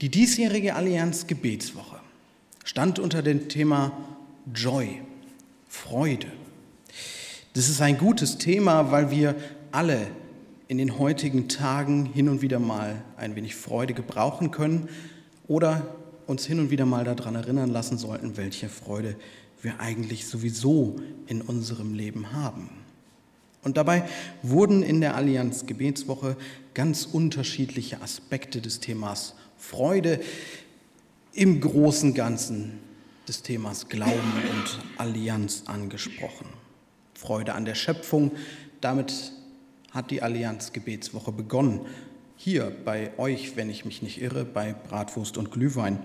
Die diesjährige Allianz Gebetswoche stand unter dem Thema Joy, Freude. Das ist ein gutes Thema, weil wir alle in den heutigen Tagen hin und wieder mal ein wenig Freude gebrauchen können oder uns hin und wieder mal daran erinnern lassen sollten, welche Freude wir eigentlich sowieso in unserem Leben haben. Und dabei wurden in der Allianz Gebetswoche ganz unterschiedliche Aspekte des Themas Freude im großen Ganzen des Themas Glauben und Allianz angesprochen. Freude an der Schöpfung, damit hat die Allianz Gebetswoche begonnen. Hier bei euch, wenn ich mich nicht irre, bei Bratwurst und Glühwein.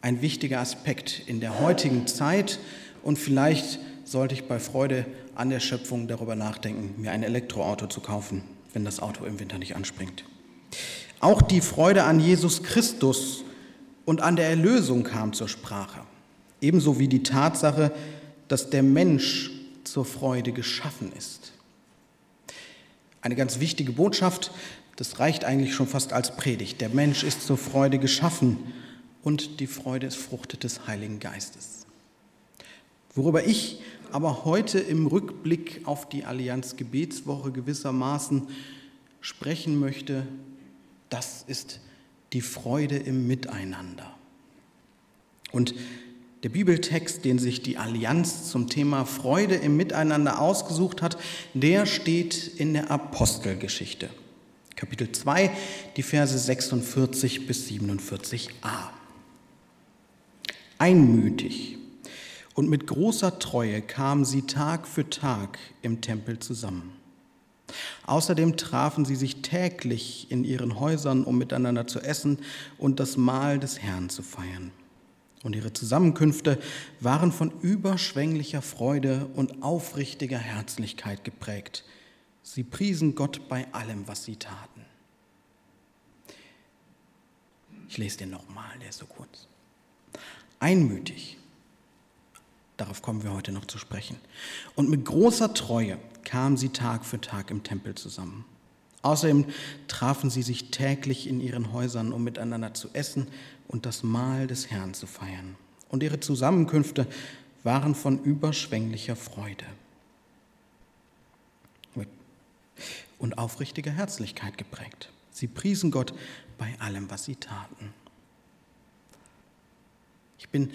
Ein wichtiger Aspekt in der heutigen Zeit und vielleicht sollte ich bei Freude an der Schöpfung darüber nachdenken, mir ein Elektroauto zu kaufen, wenn das Auto im Winter nicht anspringt. Auch die Freude an Jesus Christus und an der Erlösung kam zur Sprache, ebenso wie die Tatsache, dass der Mensch zur Freude geschaffen ist. Eine ganz wichtige Botschaft, das reicht eigentlich schon fast als Predigt. Der Mensch ist zur Freude geschaffen und die Freude ist Frucht des Heiligen Geistes. Worüber ich aber heute im Rückblick auf die Allianz Gebetswoche gewissermaßen sprechen möchte, das ist die Freude im Miteinander. Und der Bibeltext, den sich die Allianz zum Thema Freude im Miteinander ausgesucht hat, der steht in der Apostelgeschichte. Kapitel 2, die Verse 46 bis 47a. Einmütig und mit großer Treue kamen sie Tag für Tag im Tempel zusammen. Außerdem trafen sie sich täglich in ihren Häusern, um miteinander zu essen und das Mahl des Herrn zu feiern. Und ihre Zusammenkünfte waren von überschwänglicher Freude und aufrichtiger Herzlichkeit geprägt. Sie priesen Gott bei allem, was sie taten. Ich lese den nochmal, der ist so kurz. Einmütig, darauf kommen wir heute noch zu sprechen, und mit großer Treue kamen sie Tag für Tag im Tempel zusammen. Außerdem trafen sie sich täglich in ihren Häusern, um miteinander zu essen und das Mahl des Herrn zu feiern. Und ihre Zusammenkünfte waren von überschwänglicher Freude und aufrichtiger Herzlichkeit geprägt. Sie priesen Gott bei allem, was sie taten. Ich bin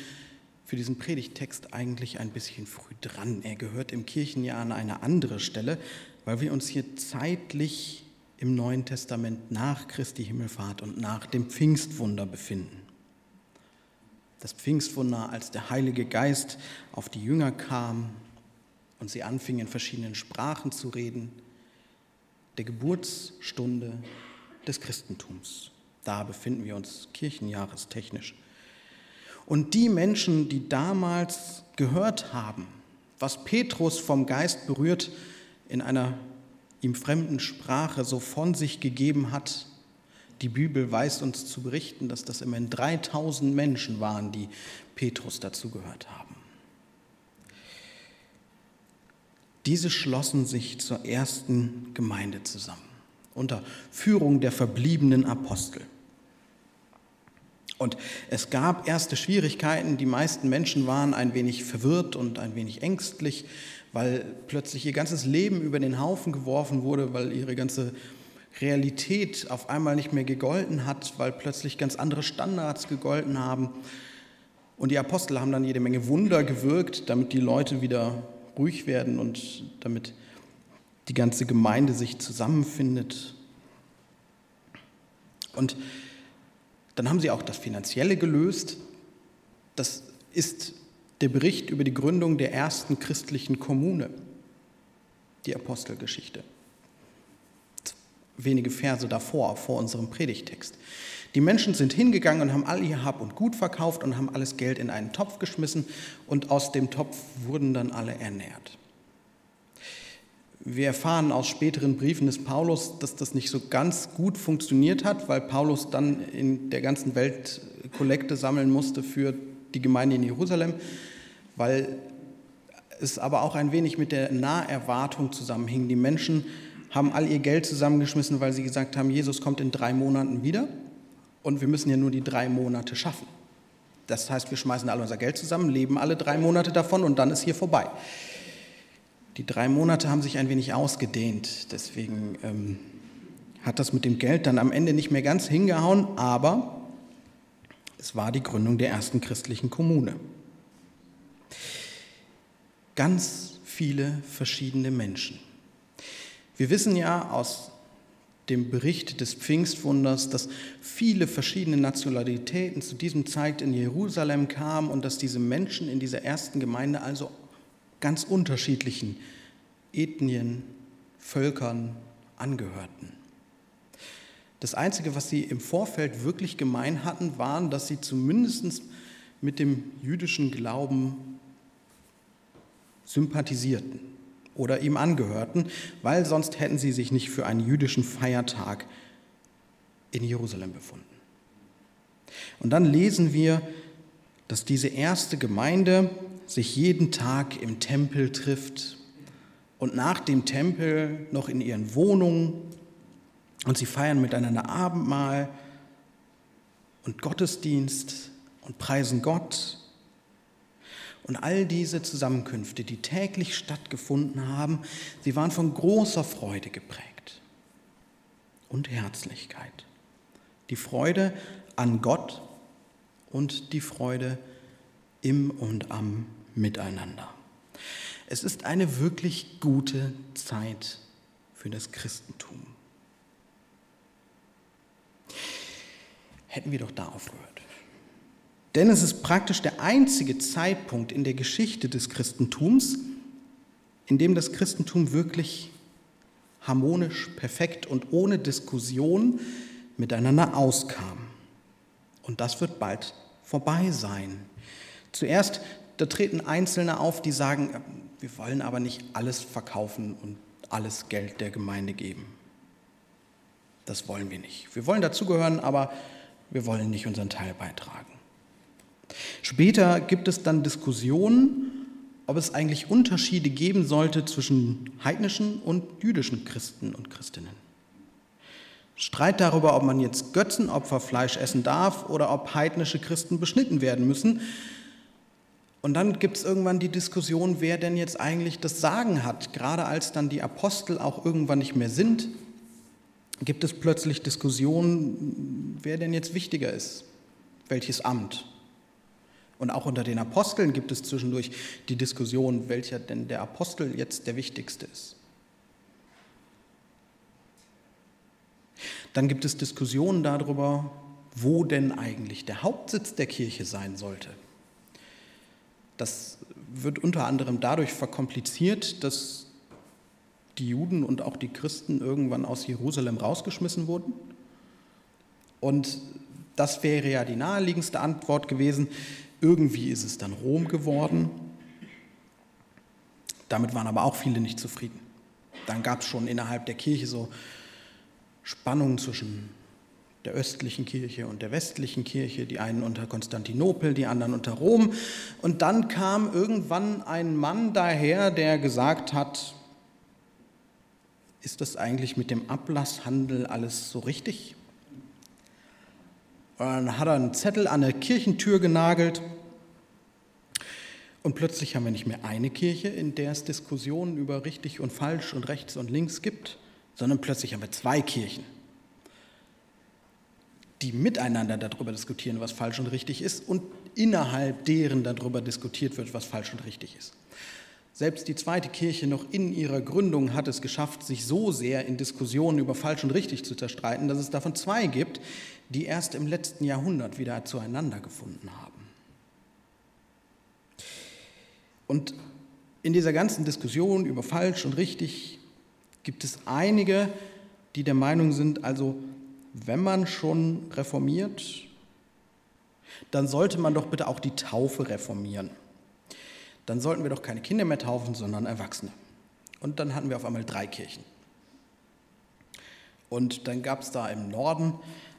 für diesen Predigtext eigentlich ein bisschen früh dran. Er gehört im Kirchenjahr an eine andere Stelle, weil wir uns hier zeitlich im Neuen Testament nach Christi Himmelfahrt und nach dem Pfingstwunder befinden. Das Pfingstwunder, als der Heilige Geist auf die Jünger kam und sie anfingen in verschiedenen Sprachen zu reden, der Geburtsstunde des Christentums. Da befinden wir uns kirchenjahrestechnisch. Und die Menschen, die damals gehört haben, was Petrus vom Geist berührt in einer ihm fremden Sprache so von sich gegeben hat, die Bibel weiß uns zu berichten, dass das immerhin 3000 Menschen waren, die Petrus dazu gehört haben. Diese schlossen sich zur ersten Gemeinde zusammen unter Führung der verbliebenen Apostel. Und es gab erste Schwierigkeiten. Die meisten Menschen waren ein wenig verwirrt und ein wenig ängstlich, weil plötzlich ihr ganzes Leben über den Haufen geworfen wurde, weil ihre ganze Realität auf einmal nicht mehr gegolten hat, weil plötzlich ganz andere Standards gegolten haben. Und die Apostel haben dann jede Menge Wunder gewirkt, damit die Leute wieder ruhig werden und damit die ganze Gemeinde sich zusammenfindet. Und dann haben sie auch das Finanzielle gelöst. Das ist der Bericht über die Gründung der ersten christlichen Kommune, die Apostelgeschichte. Wenige Verse davor, vor unserem Predigtext. Die Menschen sind hingegangen und haben all ihr Hab und Gut verkauft und haben alles Geld in einen Topf geschmissen und aus dem Topf wurden dann alle ernährt. Wir erfahren aus späteren Briefen des Paulus, dass das nicht so ganz gut funktioniert hat, weil Paulus dann in der ganzen Welt Kollekte sammeln musste für die Gemeinde in Jerusalem, weil es aber auch ein wenig mit der Naherwartung zusammenhing. Die Menschen haben all ihr Geld zusammengeschmissen, weil sie gesagt haben, Jesus kommt in drei Monaten wieder. Und wir müssen ja nur die drei Monate schaffen. Das heißt, wir schmeißen alle unser Geld zusammen, leben alle drei Monate davon und dann ist hier vorbei. Die drei Monate haben sich ein wenig ausgedehnt, deswegen ähm, hat das mit dem Geld dann am Ende nicht mehr ganz hingehauen, aber es war die Gründung der ersten christlichen Kommune. Ganz viele verschiedene Menschen. Wir wissen ja aus dem Bericht des Pfingstwunders, dass viele verschiedene Nationalitäten zu diesem Zeit in Jerusalem kamen und dass diese Menschen in dieser ersten Gemeinde also ganz unterschiedlichen Ethnien, Völkern angehörten. Das Einzige, was sie im Vorfeld wirklich gemein hatten, waren, dass sie zumindest mit dem jüdischen Glauben sympathisierten oder ihm angehörten, weil sonst hätten sie sich nicht für einen jüdischen Feiertag in Jerusalem befunden. Und dann lesen wir, dass diese erste Gemeinde sich jeden Tag im Tempel trifft und nach dem Tempel noch in ihren Wohnungen und sie feiern miteinander Abendmahl und Gottesdienst und preisen Gott. Und all diese Zusammenkünfte, die täglich stattgefunden haben, sie waren von großer Freude geprägt und Herzlichkeit. Die Freude an Gott und die Freude im und am Miteinander. Es ist eine wirklich gute Zeit für das Christentum. hätten wir doch da aufgehört. Denn es ist praktisch der einzige Zeitpunkt in der Geschichte des Christentums, in dem das Christentum wirklich harmonisch, perfekt und ohne Diskussion miteinander auskam. Und das wird bald vorbei sein. Zuerst, da treten Einzelne auf, die sagen, wir wollen aber nicht alles verkaufen und alles Geld der Gemeinde geben. Das wollen wir nicht. Wir wollen dazugehören, aber wir wollen nicht unseren Teil beitragen. Später gibt es dann Diskussionen, ob es eigentlich Unterschiede geben sollte zwischen heidnischen und jüdischen Christen und Christinnen. Streit darüber, ob man jetzt Götzenopferfleisch essen darf oder ob heidnische Christen beschnitten werden müssen. Und dann gibt es irgendwann die Diskussion, wer denn jetzt eigentlich das Sagen hat, gerade als dann die Apostel auch irgendwann nicht mehr sind gibt es plötzlich Diskussionen, wer denn jetzt wichtiger ist, welches Amt. Und auch unter den Aposteln gibt es zwischendurch die Diskussion, welcher denn der Apostel jetzt der wichtigste ist. Dann gibt es Diskussionen darüber, wo denn eigentlich der Hauptsitz der Kirche sein sollte. Das wird unter anderem dadurch verkompliziert, dass die Juden und auch die Christen irgendwann aus Jerusalem rausgeschmissen wurden. Und das wäre ja die naheliegendste Antwort gewesen. Irgendwie ist es dann Rom geworden. Damit waren aber auch viele nicht zufrieden. Dann gab es schon innerhalb der Kirche so Spannungen zwischen der östlichen Kirche und der westlichen Kirche, die einen unter Konstantinopel, die anderen unter Rom. Und dann kam irgendwann ein Mann daher, der gesagt hat, ist das eigentlich mit dem Ablasshandel alles so richtig? Und dann hat er einen Zettel an der Kirchentür genagelt und plötzlich haben wir nicht mehr eine Kirche, in der es Diskussionen über richtig und falsch und rechts und links gibt, sondern plötzlich haben wir zwei Kirchen, die miteinander darüber diskutieren, was falsch und richtig ist und innerhalb deren darüber diskutiert wird, was falsch und richtig ist. Selbst die zweite Kirche noch in ihrer Gründung hat es geschafft, sich so sehr in Diskussionen über falsch und richtig zu zerstreiten, dass es davon zwei gibt, die erst im letzten Jahrhundert wieder zueinander gefunden haben. Und in dieser ganzen Diskussion über falsch und richtig gibt es einige, die der Meinung sind, also wenn man schon reformiert, dann sollte man doch bitte auch die Taufe reformieren dann sollten wir doch keine Kinder mehr taufen, sondern Erwachsene. Und dann hatten wir auf einmal drei Kirchen. Und dann gab es da im Norden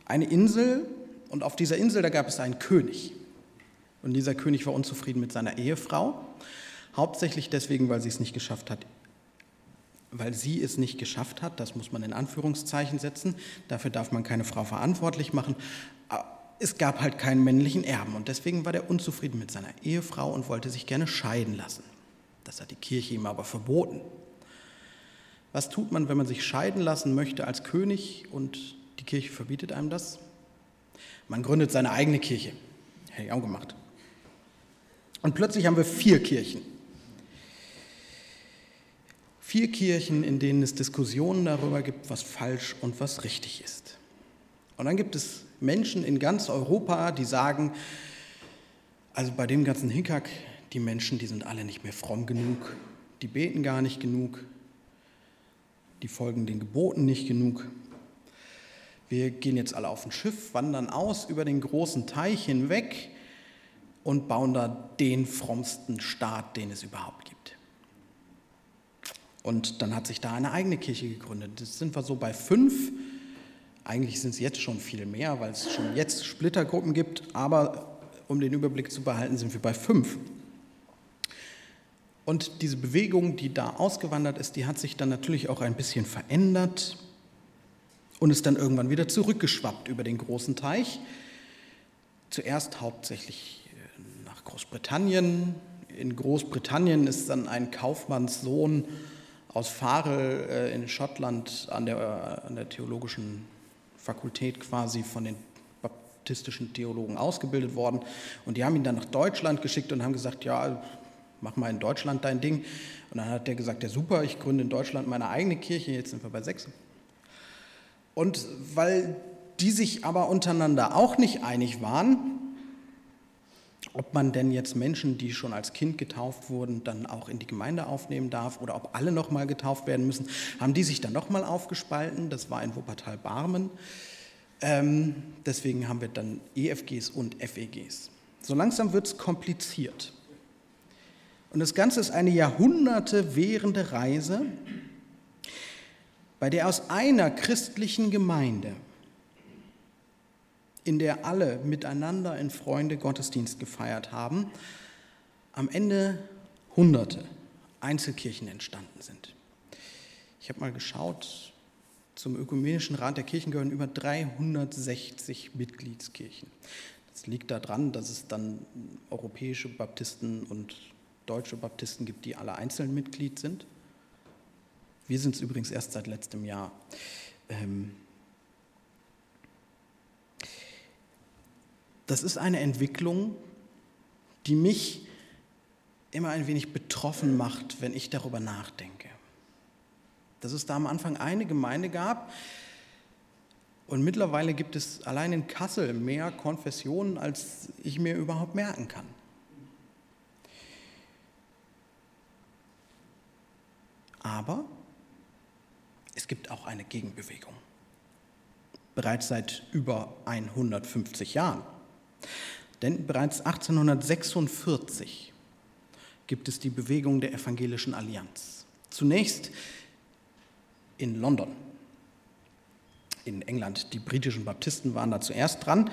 eine Insel und auf dieser Insel, da gab es einen König. Und dieser König war unzufrieden mit seiner Ehefrau, hauptsächlich deswegen, weil sie es nicht geschafft hat, weil sie es nicht geschafft hat, das muss man in Anführungszeichen setzen, dafür darf man keine Frau verantwortlich machen, es gab halt keinen männlichen Erben und deswegen war der unzufrieden mit seiner Ehefrau und wollte sich gerne scheiden lassen. Das hat die Kirche ihm aber verboten. Was tut man, wenn man sich scheiden lassen möchte als König und die Kirche verbietet einem das? Man gründet seine eigene Kirche. Hätte ich auch gemacht. Und plötzlich haben wir vier Kirchen. Vier Kirchen, in denen es Diskussionen darüber gibt, was falsch und was richtig ist. Und dann gibt es Menschen in ganz Europa, die sagen, also bei dem ganzen Hickhack, die Menschen, die sind alle nicht mehr fromm genug, die beten gar nicht genug, die folgen den Geboten nicht genug. Wir gehen jetzt alle auf ein Schiff, wandern aus über den großen Teich hinweg und bauen da den frommsten Staat, den es überhaupt gibt. Und dann hat sich da eine eigene Kirche gegründet. Das sind wir so bei fünf. Eigentlich sind es jetzt schon viel mehr, weil es schon jetzt Splittergruppen gibt. Aber um den Überblick zu behalten, sind wir bei fünf. Und diese Bewegung, die da ausgewandert ist, die hat sich dann natürlich auch ein bisschen verändert und ist dann irgendwann wieder zurückgeschwappt über den großen Teich. Zuerst hauptsächlich äh, nach Großbritannien. In Großbritannien ist dann ein Kaufmannssohn aus Farel äh, in Schottland an der, äh, an der theologischen Fakultät quasi von den baptistischen Theologen ausgebildet worden. Und die haben ihn dann nach Deutschland geschickt und haben gesagt, ja, mach mal in Deutschland dein Ding. Und dann hat der gesagt, ja super, ich gründe in Deutschland meine eigene Kirche, jetzt sind wir bei sechs. Und weil die sich aber untereinander auch nicht einig waren, ob man denn jetzt Menschen, die schon als Kind getauft wurden, dann auch in die Gemeinde aufnehmen darf oder ob alle nochmal getauft werden müssen, haben die sich dann nochmal aufgespalten. Das war in Wuppertal-Barmen. Ähm, deswegen haben wir dann EFGs und FEGs. So langsam wird es kompliziert. Und das Ganze ist eine Jahrhunderte währende Reise, bei der aus einer christlichen Gemeinde, in der alle miteinander in Freunde Gottesdienst gefeiert haben, am Ende Hunderte Einzelkirchen entstanden sind. Ich habe mal geschaut, zum Ökumenischen Rat der Kirchen gehören über 360 Mitgliedskirchen. Das liegt daran, dass es dann europäische Baptisten und deutsche Baptisten gibt, die alle einzeln Mitglied sind. Wir sind es übrigens erst seit letztem Jahr. Ähm, das ist eine Entwicklung, die mich immer ein wenig betroffen macht, wenn ich darüber nachdenke. Dass es da am Anfang eine Gemeinde gab und mittlerweile gibt es allein in Kassel mehr Konfessionen, als ich mir überhaupt merken kann. Aber es gibt auch eine Gegenbewegung. Bereits seit über 150 Jahren. Denn bereits 1846 gibt es die Bewegung der Evangelischen Allianz. Zunächst in London, in England. Die britischen Baptisten waren da zuerst dran.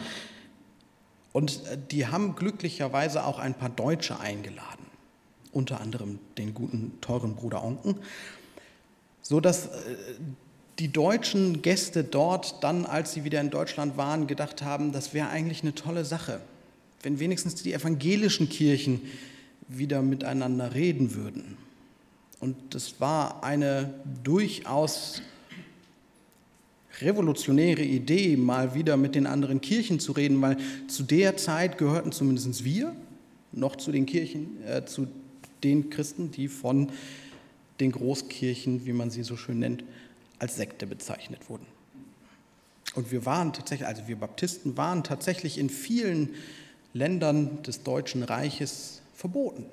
Und äh, die haben glücklicherweise auch ein paar Deutsche eingeladen unter anderem den guten, teuren Bruder Onken, so dass äh, die deutschen Gäste dort dann, als sie wieder in Deutschland waren, gedacht haben, das wäre eigentlich eine tolle Sache, wenn wenigstens die evangelischen Kirchen wieder miteinander reden würden. Und das war eine durchaus revolutionäre Idee, mal wieder mit den anderen Kirchen zu reden, weil zu der Zeit gehörten zumindest wir noch zu den Kirchen, äh, zu den Christen, die von den Großkirchen, wie man sie so schön nennt, als Sekte bezeichnet wurden. Und wir waren tatsächlich, also wir Baptisten waren tatsächlich in vielen Ländern des Deutschen Reiches verboten.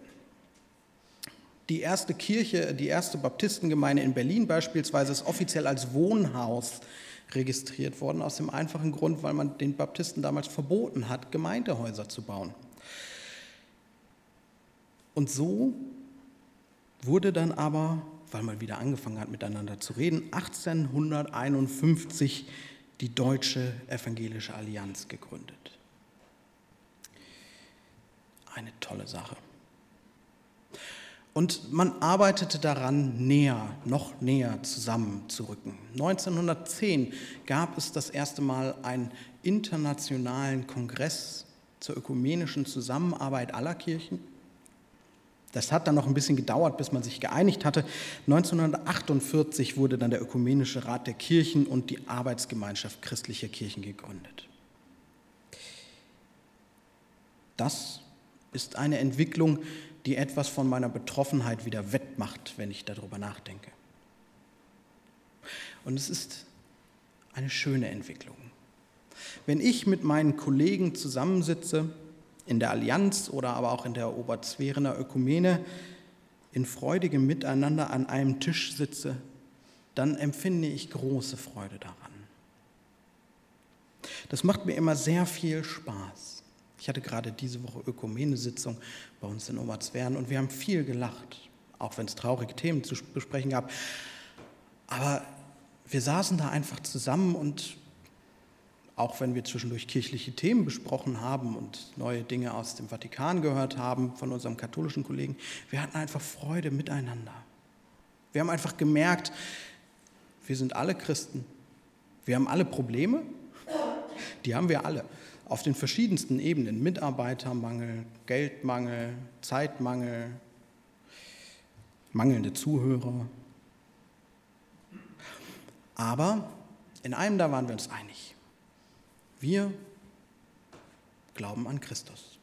Die erste Kirche, die erste Baptistengemeinde in Berlin beispielsweise, ist offiziell als Wohnhaus registriert worden, aus dem einfachen Grund, weil man den Baptisten damals verboten hat, Gemeindehäuser zu bauen. Und so wurde dann aber, weil man wieder angefangen hat miteinander zu reden, 1851 die Deutsche Evangelische Allianz gegründet. Eine tolle Sache. Und man arbeitete daran, näher, noch näher zusammenzurücken. 1910 gab es das erste Mal einen internationalen Kongress zur ökumenischen Zusammenarbeit aller Kirchen. Das hat dann noch ein bisschen gedauert, bis man sich geeinigt hatte. 1948 wurde dann der Ökumenische Rat der Kirchen und die Arbeitsgemeinschaft christlicher Kirchen gegründet. Das ist eine Entwicklung, die etwas von meiner Betroffenheit wieder wettmacht, wenn ich darüber nachdenke. Und es ist eine schöne Entwicklung. Wenn ich mit meinen Kollegen zusammensitze, in der Allianz oder aber auch in der Oberzwerener Ökumene, in freudigem Miteinander an einem Tisch sitze, dann empfinde ich große Freude daran. Das macht mir immer sehr viel Spaß. Ich hatte gerade diese Woche Ökumene-Sitzung bei uns in Oberzweren und wir haben viel gelacht, auch wenn es traurige Themen zu besprechen gab. Aber wir saßen da einfach zusammen und auch wenn wir zwischendurch kirchliche Themen besprochen haben und neue Dinge aus dem Vatikan gehört haben von unserem katholischen Kollegen, wir hatten einfach Freude miteinander. Wir haben einfach gemerkt, wir sind alle Christen. Wir haben alle Probleme, die haben wir alle auf den verschiedensten Ebenen, Mitarbeitermangel, Geldmangel, Zeitmangel, mangelnde Zuhörer. Aber in einem da waren wir uns einig. Wir glauben an Christus.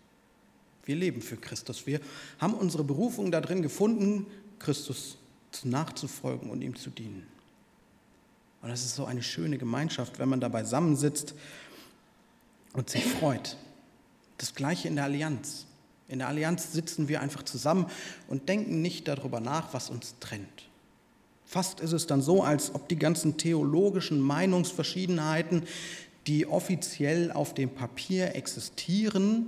Wir leben für Christus. Wir haben unsere Berufung darin gefunden, Christus nachzufolgen und ihm zu dienen. Und das ist so eine schöne Gemeinschaft, wenn man da beisammensitzt und sich freut. Das gleiche in der Allianz. In der Allianz sitzen wir einfach zusammen und denken nicht darüber nach, was uns trennt. Fast ist es dann so, als ob die ganzen theologischen Meinungsverschiedenheiten, die offiziell auf dem Papier existieren,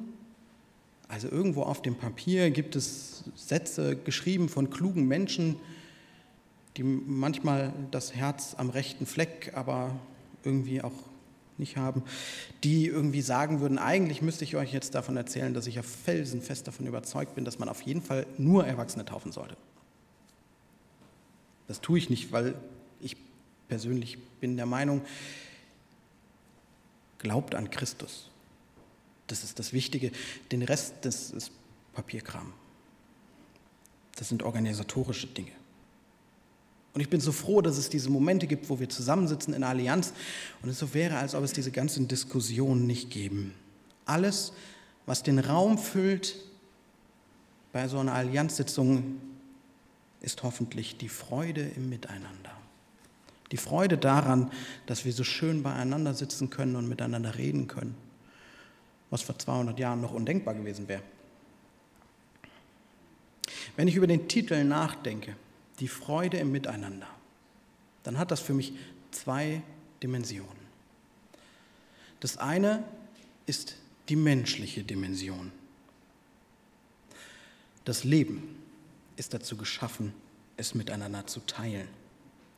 also irgendwo auf dem Papier gibt es Sätze geschrieben von klugen Menschen, die manchmal das Herz am rechten Fleck, aber irgendwie auch nicht haben, die irgendwie sagen würden, eigentlich müsste ich euch jetzt davon erzählen, dass ich ja felsenfest davon überzeugt bin, dass man auf jeden Fall nur Erwachsene taufen sollte. Das tue ich nicht, weil ich persönlich bin der Meinung, glaubt an Christus. Das ist das Wichtige. Den Rest, das ist Papierkram. Das sind organisatorische Dinge. Und ich bin so froh, dass es diese Momente gibt, wo wir zusammensitzen in Allianz und es so wäre, als ob es diese ganzen Diskussionen nicht geben. Alles, was den Raum füllt bei so einer Allianzsitzung, ist hoffentlich die Freude im Miteinander. Die Freude daran, dass wir so schön beieinander sitzen können und miteinander reden können, was vor 200 Jahren noch undenkbar gewesen wäre. Wenn ich über den Titel nachdenke, die Freude im Miteinander, dann hat das für mich zwei Dimensionen. Das eine ist die menschliche Dimension. Das Leben ist dazu geschaffen, es miteinander zu teilen.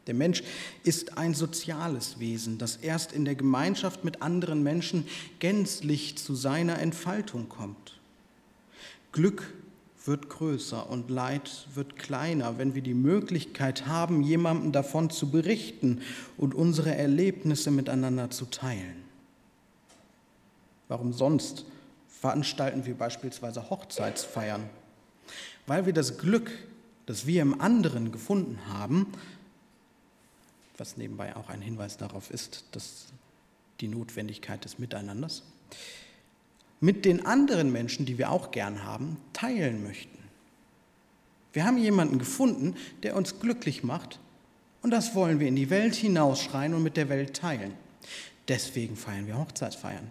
Der Mensch ist ein soziales Wesen, das erst in der Gemeinschaft mit anderen Menschen gänzlich zu seiner Entfaltung kommt. Glück wird größer und Leid wird kleiner, wenn wir die Möglichkeit haben, jemandem davon zu berichten und unsere Erlebnisse miteinander zu teilen. Warum sonst veranstalten wir beispielsweise Hochzeitsfeiern? Weil wir das Glück, das wir im anderen gefunden haben, was nebenbei auch ein Hinweis darauf ist, dass die Notwendigkeit des Miteinanders, mit den anderen Menschen, die wir auch gern haben, teilen möchten. Wir haben jemanden gefunden, der uns glücklich macht und das wollen wir in die Welt hinausschreien und mit der Welt teilen. Deswegen feiern wir Hochzeitsfeiern.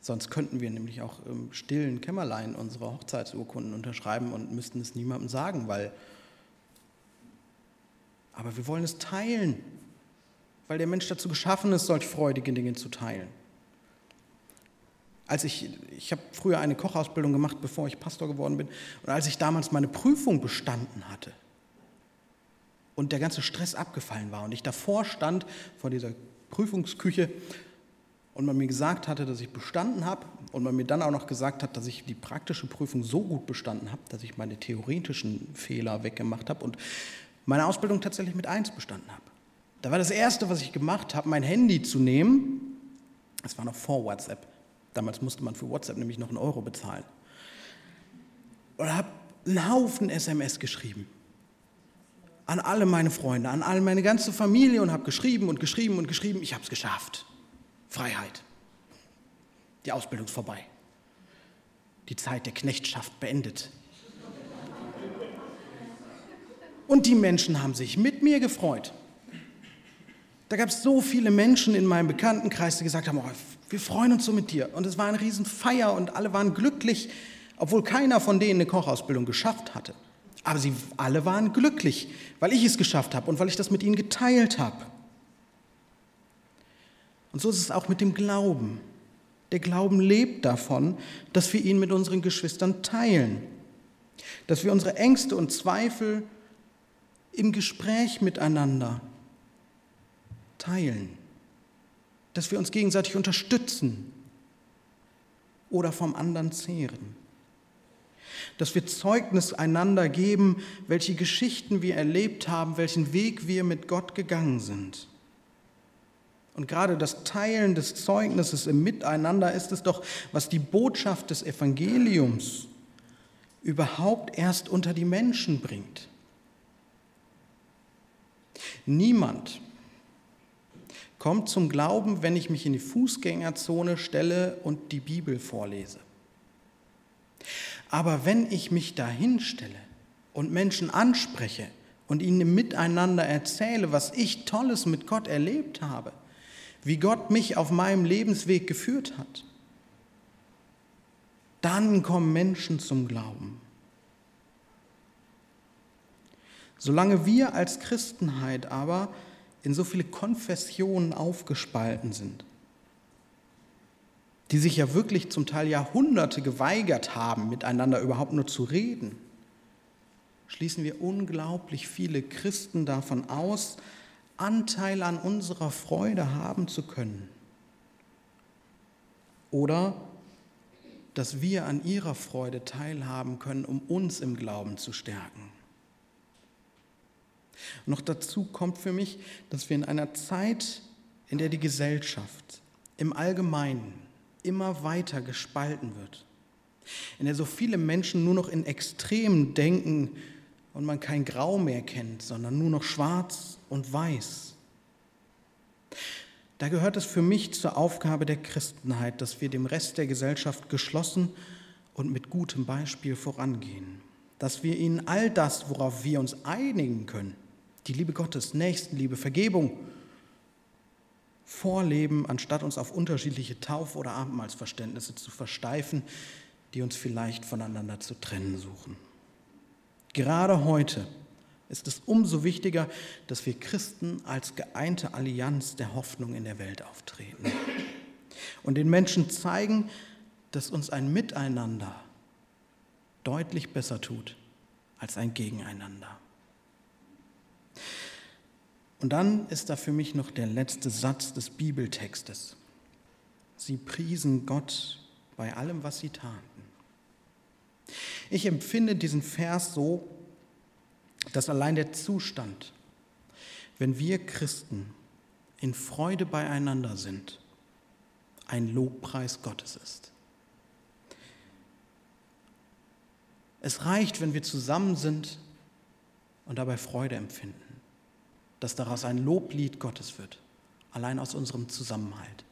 Sonst könnten wir nämlich auch im stillen Kämmerlein unsere Hochzeitsurkunden unterschreiben und müssten es niemandem sagen, weil. Aber wir wollen es teilen, weil der Mensch dazu geschaffen ist, solch freudige Dinge zu teilen. Als ich, ich habe früher eine Kochausbildung gemacht, bevor ich Pastor geworden bin, und als ich damals meine Prüfung bestanden hatte und der ganze Stress abgefallen war und ich davor stand vor dieser Prüfungsküche und man mir gesagt hatte, dass ich bestanden habe und man mir dann auch noch gesagt hat, dass ich die praktische Prüfung so gut bestanden habe, dass ich meine theoretischen Fehler weggemacht habe und meine Ausbildung tatsächlich mit 1 bestanden habe. Da war das Erste, was ich gemacht habe, mein Handy zu nehmen. Das war noch vor WhatsApp. Damals musste man für WhatsApp nämlich noch einen Euro bezahlen. Und habe einen Haufen SMS geschrieben. An alle meine Freunde, an alle meine ganze Familie und habe geschrieben und geschrieben und geschrieben. Ich habe es geschafft. Freiheit. Die Ausbildung ist vorbei. Die Zeit der Knechtschaft beendet. Und die Menschen haben sich mit mir gefreut. Da gab es so viele Menschen in meinem Bekanntenkreis, die gesagt haben, oh, wir freuen uns so mit dir. Und es war eine Riesenfeier und alle waren glücklich, obwohl keiner von denen eine Kochausbildung geschafft hatte. Aber sie alle waren glücklich, weil ich es geschafft habe und weil ich das mit ihnen geteilt habe. Und so ist es auch mit dem Glauben. Der Glauben lebt davon, dass wir ihn mit unseren Geschwistern teilen, dass wir unsere Ängste und Zweifel im Gespräch miteinander teilen, dass wir uns gegenseitig unterstützen oder vom anderen zehren, dass wir Zeugnis einander geben, welche Geschichten wir erlebt haben, welchen Weg wir mit Gott gegangen sind. Und gerade das Teilen des Zeugnisses im Miteinander ist es doch, was die Botschaft des Evangeliums überhaupt erst unter die Menschen bringt. Niemand kommt zum Glauben, wenn ich mich in die Fußgängerzone stelle und die Bibel vorlese. Aber wenn ich mich dahin stelle und Menschen anspreche und ihnen Miteinander erzähle, was ich Tolles mit Gott erlebt habe, wie Gott mich auf meinem Lebensweg geführt hat, dann kommen Menschen zum Glauben. Solange wir als Christenheit aber in so viele Konfessionen aufgespalten sind, die sich ja wirklich zum Teil Jahrhunderte geweigert haben, miteinander überhaupt nur zu reden, schließen wir unglaublich viele Christen davon aus, Anteil an unserer Freude haben zu können. Oder dass wir an ihrer Freude teilhaben können, um uns im Glauben zu stärken. Noch dazu kommt für mich, dass wir in einer Zeit, in der die Gesellschaft im Allgemeinen immer weiter gespalten wird, in der so viele Menschen nur noch in Extremen denken und man kein Grau mehr kennt, sondern nur noch schwarz und weiß. Da gehört es für mich zur Aufgabe der Christenheit, dass wir dem Rest der Gesellschaft geschlossen und mit gutem Beispiel vorangehen, dass wir ihnen all das, worauf wir uns einigen können, die Liebe Gottes, Nächstenliebe, Vergebung vorleben, anstatt uns auf unterschiedliche Tauf- oder Abendmahlsverständnisse zu versteifen, die uns vielleicht voneinander zu trennen suchen. Gerade heute ist es umso wichtiger, dass wir Christen als geeinte Allianz der Hoffnung in der Welt auftreten und den Menschen zeigen, dass uns ein Miteinander deutlich besser tut als ein Gegeneinander. Und dann ist da für mich noch der letzte Satz des Bibeltextes. Sie priesen Gott bei allem, was sie taten. Ich empfinde diesen Vers so, dass allein der Zustand, wenn wir Christen in Freude beieinander sind, ein Lobpreis Gottes ist. Es reicht, wenn wir zusammen sind und dabei Freude empfinden dass daraus ein Loblied Gottes wird, allein aus unserem Zusammenhalt,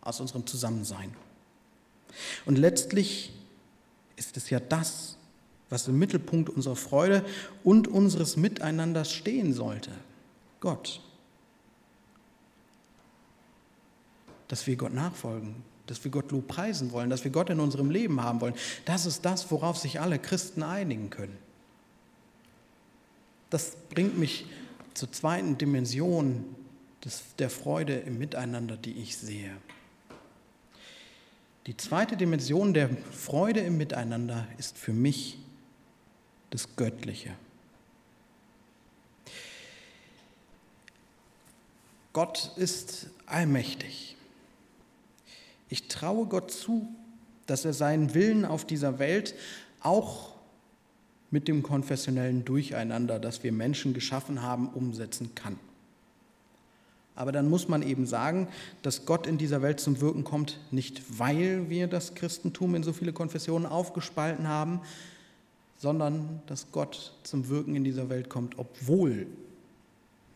aus unserem Zusammensein. Und letztlich ist es ja das, was im Mittelpunkt unserer Freude und unseres Miteinanders stehen sollte. Gott. Dass wir Gott nachfolgen, dass wir Gott lobpreisen wollen, dass wir Gott in unserem Leben haben wollen. Das ist das, worauf sich alle Christen einigen können. Das bringt mich zur zweiten Dimension des, der Freude im Miteinander, die ich sehe. Die zweite Dimension der Freude im Miteinander ist für mich das Göttliche. Gott ist allmächtig. Ich traue Gott zu, dass er seinen Willen auf dieser Welt auch mit dem konfessionellen Durcheinander, das wir Menschen geschaffen haben, umsetzen kann. Aber dann muss man eben sagen, dass Gott in dieser Welt zum Wirken kommt, nicht weil wir das Christentum in so viele Konfessionen aufgespalten haben, sondern dass Gott zum Wirken in dieser Welt kommt, obwohl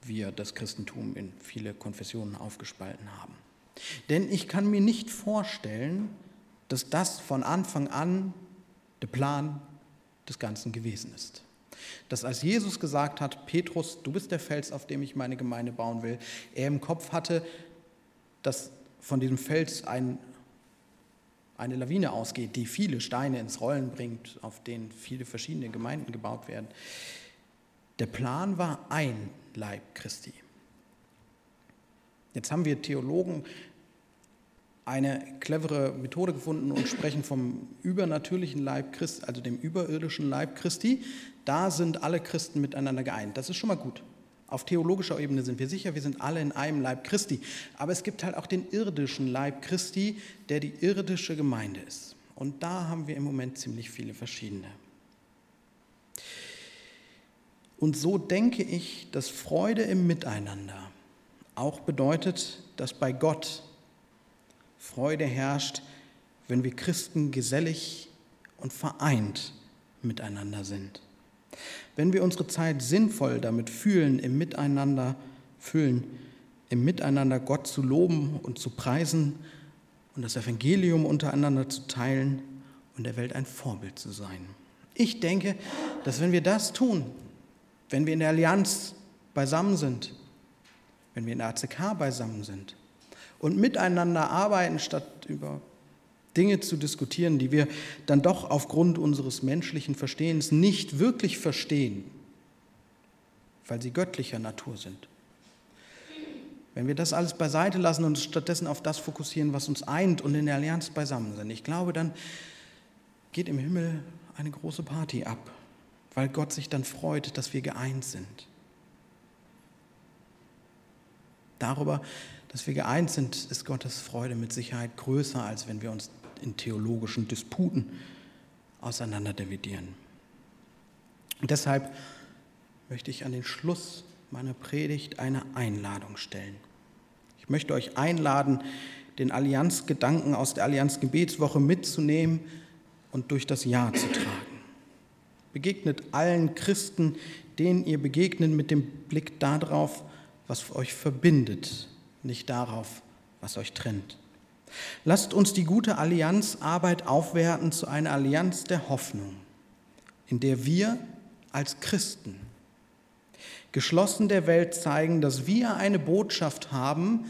wir das Christentum in viele Konfessionen aufgespalten haben. Denn ich kann mir nicht vorstellen, dass das von Anfang an der Plan des Ganzen gewesen ist. Dass als Jesus gesagt hat, Petrus, du bist der Fels, auf dem ich meine Gemeinde bauen will, er im Kopf hatte, dass von diesem Fels ein, eine Lawine ausgeht, die viele Steine ins Rollen bringt, auf denen viele verschiedene Gemeinden gebaut werden. Der Plan war ein Leib Christi. Jetzt haben wir Theologen eine clevere Methode gefunden und sprechen vom übernatürlichen Leib Christi, also dem überirdischen Leib Christi. Da sind alle Christen miteinander geeint. Das ist schon mal gut. Auf theologischer Ebene sind wir sicher, wir sind alle in einem Leib Christi. Aber es gibt halt auch den irdischen Leib Christi, der die irdische Gemeinde ist. Und da haben wir im Moment ziemlich viele verschiedene. Und so denke ich, dass Freude im Miteinander auch bedeutet, dass bei Gott Freude herrscht, wenn wir Christen gesellig und vereint miteinander sind. Wenn wir unsere Zeit sinnvoll damit fühlen, im Miteinander füllen, im Miteinander Gott zu loben und zu preisen und das Evangelium untereinander zu teilen und der Welt ein Vorbild zu sein. Ich denke, dass wenn wir das tun, wenn wir in der Allianz beisammen sind, wenn wir in der ACK beisammen sind, und miteinander arbeiten, statt über Dinge zu diskutieren, die wir dann doch aufgrund unseres menschlichen Verstehens nicht wirklich verstehen, weil sie göttlicher Natur sind. Wenn wir das alles beiseite lassen und stattdessen auf das fokussieren, was uns eint und in der Allianz beisammen sind, ich glaube, dann geht im Himmel eine große Party ab, weil Gott sich dann freut, dass wir geeint sind. Darüber dass wir geeint sind, ist Gottes Freude mit Sicherheit größer, als wenn wir uns in theologischen Disputen auseinander dividieren. Und deshalb möchte ich an den Schluss meiner Predigt eine Einladung stellen. Ich möchte euch einladen, den Allianzgedanken aus der Allianzgebetswoche mitzunehmen und durch das Jahr zu tragen. Begegnet allen Christen, denen ihr begegnet, mit dem Blick darauf, was euch verbindet, nicht darauf, was euch trennt. Lasst uns die gute Allianzarbeit aufwerten zu einer Allianz der Hoffnung, in der wir als Christen geschlossen der Welt zeigen, dass wir eine Botschaft haben,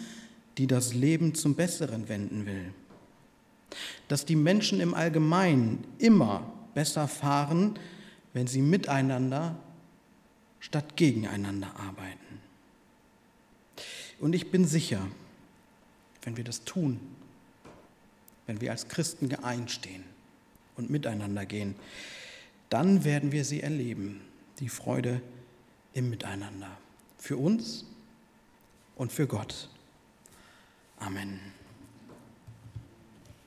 die das Leben zum Besseren wenden will. Dass die Menschen im Allgemeinen immer besser fahren, wenn sie miteinander statt gegeneinander arbeiten. Und ich bin sicher, wenn wir das tun, wenn wir als Christen geeint stehen und miteinander gehen, dann werden wir sie erleben, die Freude im Miteinander. Für uns und für Gott. Amen.